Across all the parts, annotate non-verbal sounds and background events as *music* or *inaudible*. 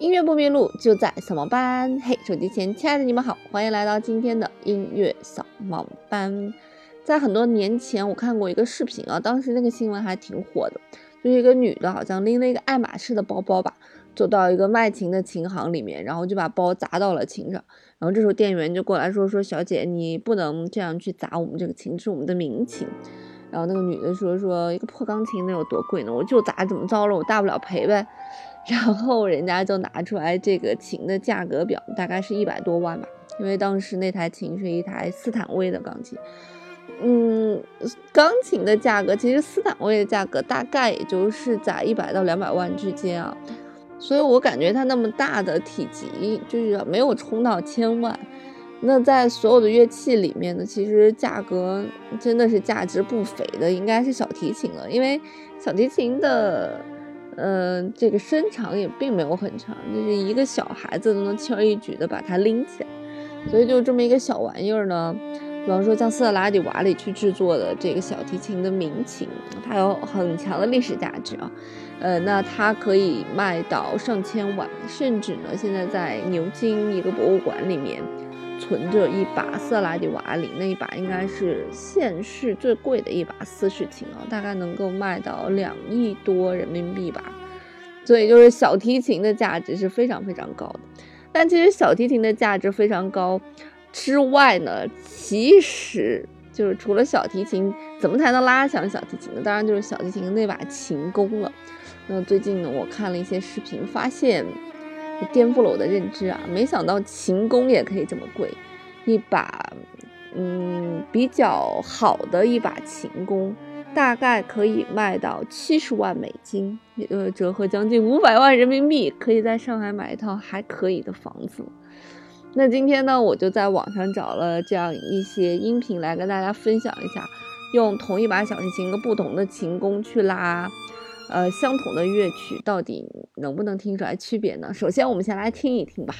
音乐不迷路，就在扫盲班。嘿，手机前亲爱的你们好，欢迎来到今天的音乐扫盲班。在很多年前，我看过一个视频啊，当时那个新闻还挺火的，就是一个女的，好像拎了一个爱马仕的包包吧，走到一个卖琴的琴行里面，然后就把包砸到了琴上。然后这时候店员就过来说：“说小姐，你不能这样去砸我们这个琴，是我们的名琴。”然后那个女的说：“说一个破钢琴能有多贵呢？我就砸，怎么着了？我大不了赔呗。*laughs* ”然后人家就拿出来这个琴的价格表，大概是一百多万吧，因为当时那台琴是一台斯坦威的钢琴。嗯，钢琴的价格其实斯坦威的价格大概也就是在一百到两百万之间啊，所以我感觉它那么大的体积就是没有冲到千万。那在所有的乐器里面呢，其实价格真的是价值不菲的，应该是小提琴了，因为小提琴的。嗯，这个身长也并没有很长，就是一个小孩子都能轻而易举的把它拎起来，所以就这么一个小玩意儿呢。比方说像斯特拉蒂瓦里去制作的这个小提琴的名琴，它有很强的历史价值啊。呃，那它可以卖到上千万，甚至呢，现在在牛津一个博物馆里面。存着一把色拉蒂瓦里，那一把应该是现世最贵的一把四世琴啊，大概能够卖到两亿多人民币吧。所以就是小提琴的价值是非常非常高的。但其实小提琴的价值非常高之外呢，其实就是除了小提琴，怎么才能拉响小提琴呢？当然就是小提琴那把琴弓了。那最近呢，我看了一些视频，发现。颠覆了我的认知啊！没想到琴弓也可以这么贵，一把，嗯，比较好的一把琴弓，大概可以卖到七十万美金，呃，折合将近五百万人民币，可以在上海买一套还可以的房子。那今天呢，我就在网上找了这样一些音频来跟大家分享一下，用同一把小提琴，一个不同的琴弓去拉。呃，相同的乐曲到底能不能听出来区别呢？首先，我们先来听一听吧。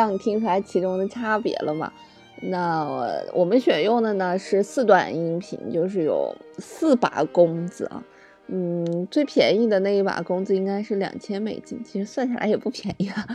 让你？听出来其中的差别了吗？那我们选用的呢是四段音频，就是有四把弓子啊。嗯，最便宜的那一把弓子应该是两千美金，其实算下来也不便宜啊。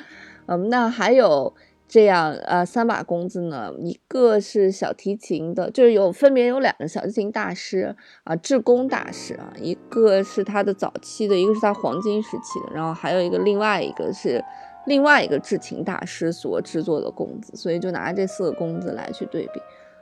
嗯，那还有这样呃三把弓子呢，一个是小提琴的，就是有分别有两个小提琴大师啊，制弓大师啊，一个是他的早期的，一个是他黄金时期的，然后还有一个另外一个是。另外一个制琴大师所制作的弓子，所以就拿这四个弓子来去对比，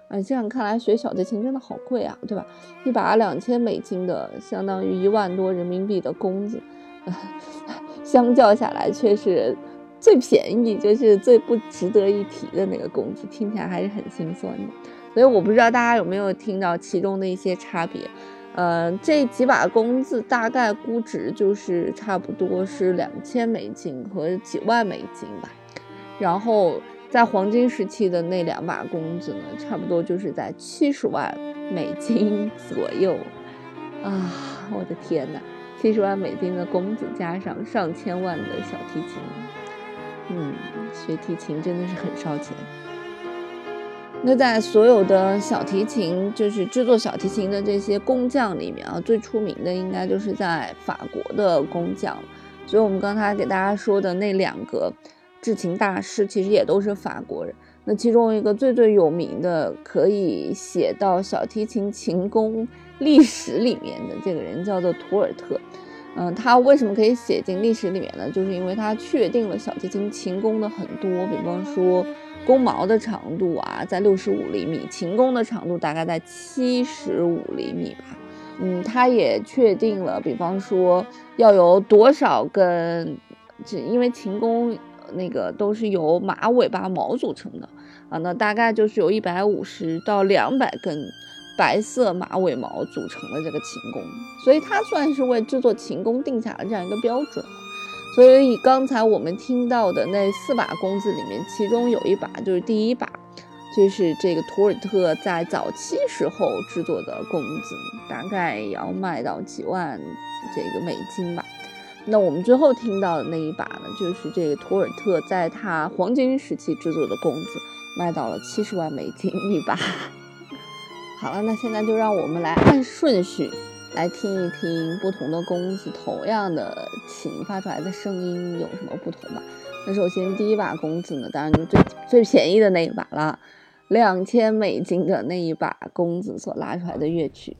啊，这样看来学小提琴真的好贵啊，对吧？一把两千美金的，相当于一万多人民币的弓子，*laughs* 相较下来却是最便宜，就是最不值得一提的那个弓子，听起来还是很心酸的。所以我不知道大家有没有听到其中的一些差别。呃，这几把弓子大概估值就是差不多是两千美金和几万美金吧，然后在黄金时期的那两把弓子呢，差不多就是在七十万美金左右啊！我的天呐，七十万美金的弓子加上上千万的小提琴，嗯，学提琴真的是很烧钱。那在所有的小提琴，就是制作小提琴的这些工匠里面啊，最出名的应该就是在法国的工匠。所以我们刚才给大家说的那两个制琴大师，其实也都是法国人。那其中一个最最有名的，可以写到小提琴琴工历史里面的这个人，叫做图尔特。嗯，他为什么可以写进历史里面呢？就是因为他确定了小提琴琴弓的很多，比方说弓毛的长度啊，在六十五厘米，琴弓的长度大概在七十五厘米吧。嗯，他也确定了，比方说要有多少根，只因为琴弓那个都是由马尾巴毛组成的啊，那大概就是有一百五十到两百根。白色马尾毛组成的这个琴弓，所以它算是为制作琴弓定下了这样一个标准。所以刚才我们听到的那四把弓子里面，其中有一把就是第一把，就是这个图尔特在早期时候制作的弓子，大概要卖到几万这个美金吧。那我们最后听到的那一把呢，就是这个图尔特在他黄金时期制作的弓子，卖到了七十万美金一把。*laughs* 好了，那现在就让我们来按顺序来听一听不同的弓子，同样的琴发出来的声音有什么不同吧。那首先第一把弓子呢，当然就最最便宜的那一把了，两千美金的那一把弓子所拉出来的乐曲。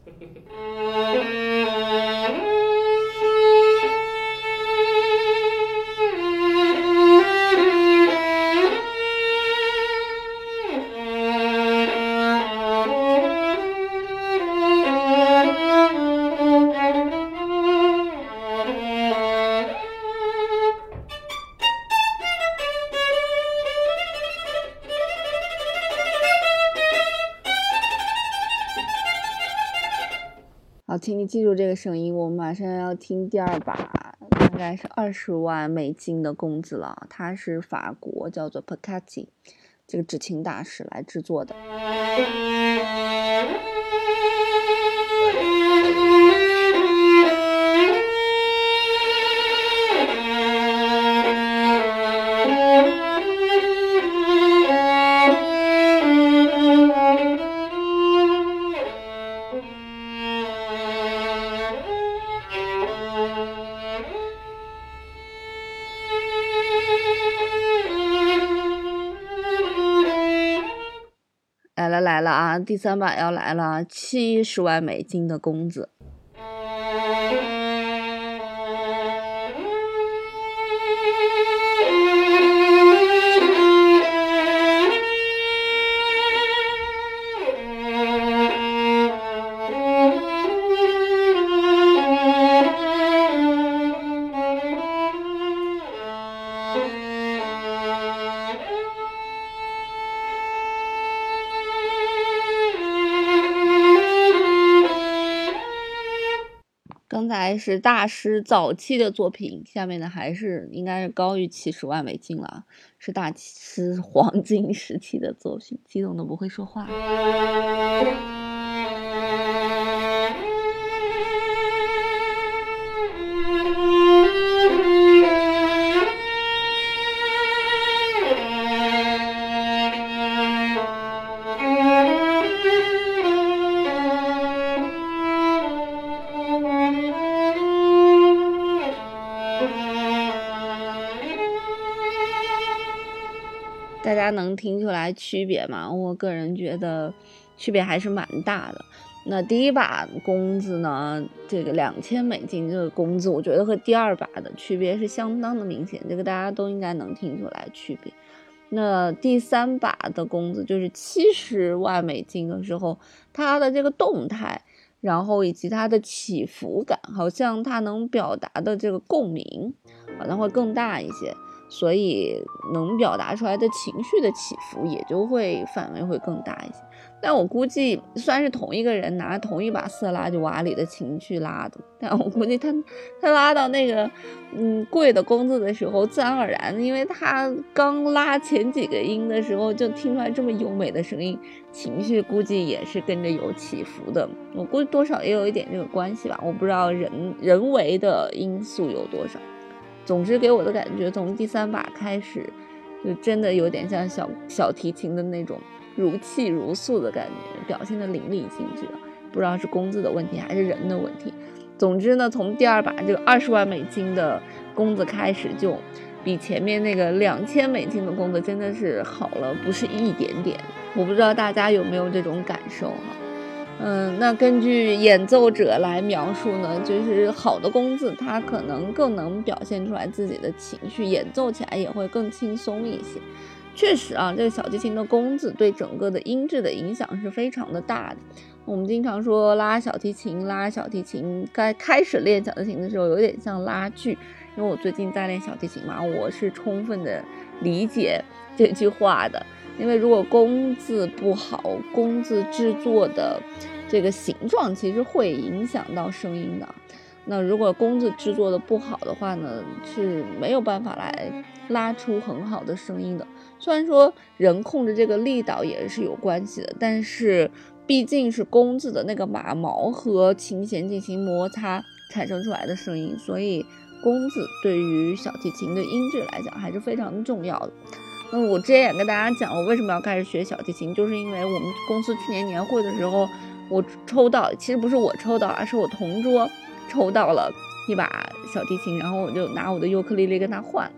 请你记住这个声音，我们马上要听第二把，大概是二十万美金的工资了。它是法国叫做 Pacati 这个制琴大师来制作的。来了啊！第三把要来了，七十万美金的工资。是大师早期的作品，下面的还是应该是高于七十万美金了，是大师 *laughs* 黄金时期的作品，激动的不会说话。大家能听出来区别吗？我个人觉得区别还是蛮大的。那第一把弓子呢，这个两千美金这个弓子，我觉得和第二把的区别是相当的明显，这个大家都应该能听出来区别。那第三把的弓子就是七十万美金的时候，它的这个动态，然后以及它的起伏感，好像它能表达的这个共鸣好像会更大一些。所以能表达出来的情绪的起伏也就会范围会更大一些。但我估计，虽然是同一个人拿同一把色拉就瓦里的情绪拉的，但我估计他他拉到那个嗯贵的弓子的时候，自然而然，因为他刚拉前几个音的时候就听出来这么优美的声音，情绪估计也是跟着有起伏的。我估计多少也有一点这个关系吧，我不知道人人为的因素有多少。总之，给我的感觉，从第三把开始，就真的有点像小小提琴的那种如泣如诉的感觉，表现的淋漓尽致。不知道是工资的问题还是人的问题。总之呢，从第二把这个二十万美金的工资开始，就比前面那个两千美金的工资真的是好了，不是一点点。我不知道大家有没有这种感受哈？嗯，那根据演奏者来描述呢，就是好的弓子，他可能更能表现出来自己的情绪，演奏起来也会更轻松一些。确实啊，这个小提琴的弓子对整个的音质的影响是非常的大的。我们经常说拉小提琴，拉小提琴，该开始练小提琴的时候有点像拉锯。因为我最近在练小提琴嘛，我是充分的理解这句话的。因为如果弓子不好，弓子制作的这个形状其实会影响到声音的。那如果弓子制作的不好的话呢，是没有办法来拉出很好的声音的。虽然说人控制这个力道也是有关系的，但是毕竟是弓子的那个马毛和琴弦进行摩擦产生出来的声音，所以弓子对于小提琴的音质来讲还是非常重要的。那我之前也跟大家讲，我为什么要开始学小提琴，就是因为我们公司去年年会的时候，我抽到，其实不是我抽到，而是我同桌抽到了一把小提琴，然后我就拿我的尤克里里跟他换。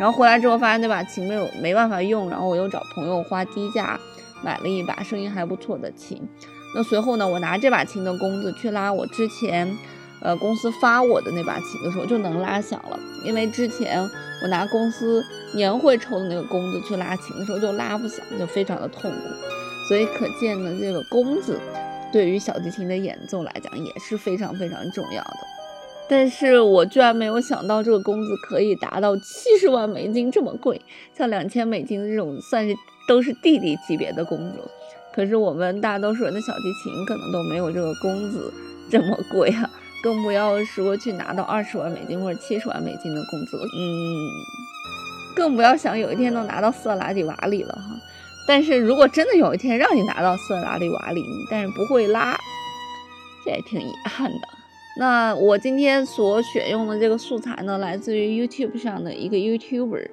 然后回来之后发现那把琴没有没办法用，然后我又找朋友花低价买了一把声音还不错的琴。那随后呢，我拿这把琴的弓子去拉我之前，呃公司发我的那把琴的时候就能拉响了。因为之前我拿公司年会抽的那个弓子去拉琴的时候就拉不响，就非常的痛苦。所以可见呢，这个弓子对于小提琴的演奏来讲也是非常非常重要的。但是我居然没有想到，这个工资可以达到七十万美金这么贵，像两千美金这种算是都是弟弟级别的工资。可是我们大多数人的小提琴可能都没有这个工资这么贵啊，更不要说去拿到二十万美金或者七十万美金的工资了。嗯，更不要想有一天能拿到色拉蒂瓦里了哈。但是如果真的有一天让你拿到色拉蒂瓦里，但是不会拉，这也挺遗憾的。那我今天所选用的这个素材呢，来自于 YouTube 上的一个 YouTuber，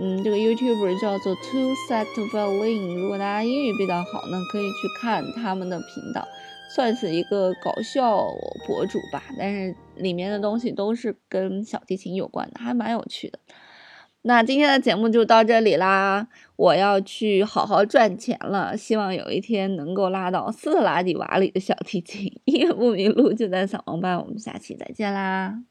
嗯，这个 YouTuber 叫做 Two Set Violin。如果大家英语比较好呢，可以去看他们的频道，算是一个搞笑博主吧。但是里面的东西都是跟小提琴有关的，还蛮有趣的。那今天的节目就到这里啦，我要去好好赚钱了，希望有一天能够拉到斯特拉迪瓦里的小提琴。*laughs* 音乐不迷路就在小王班，我们下期再见啦。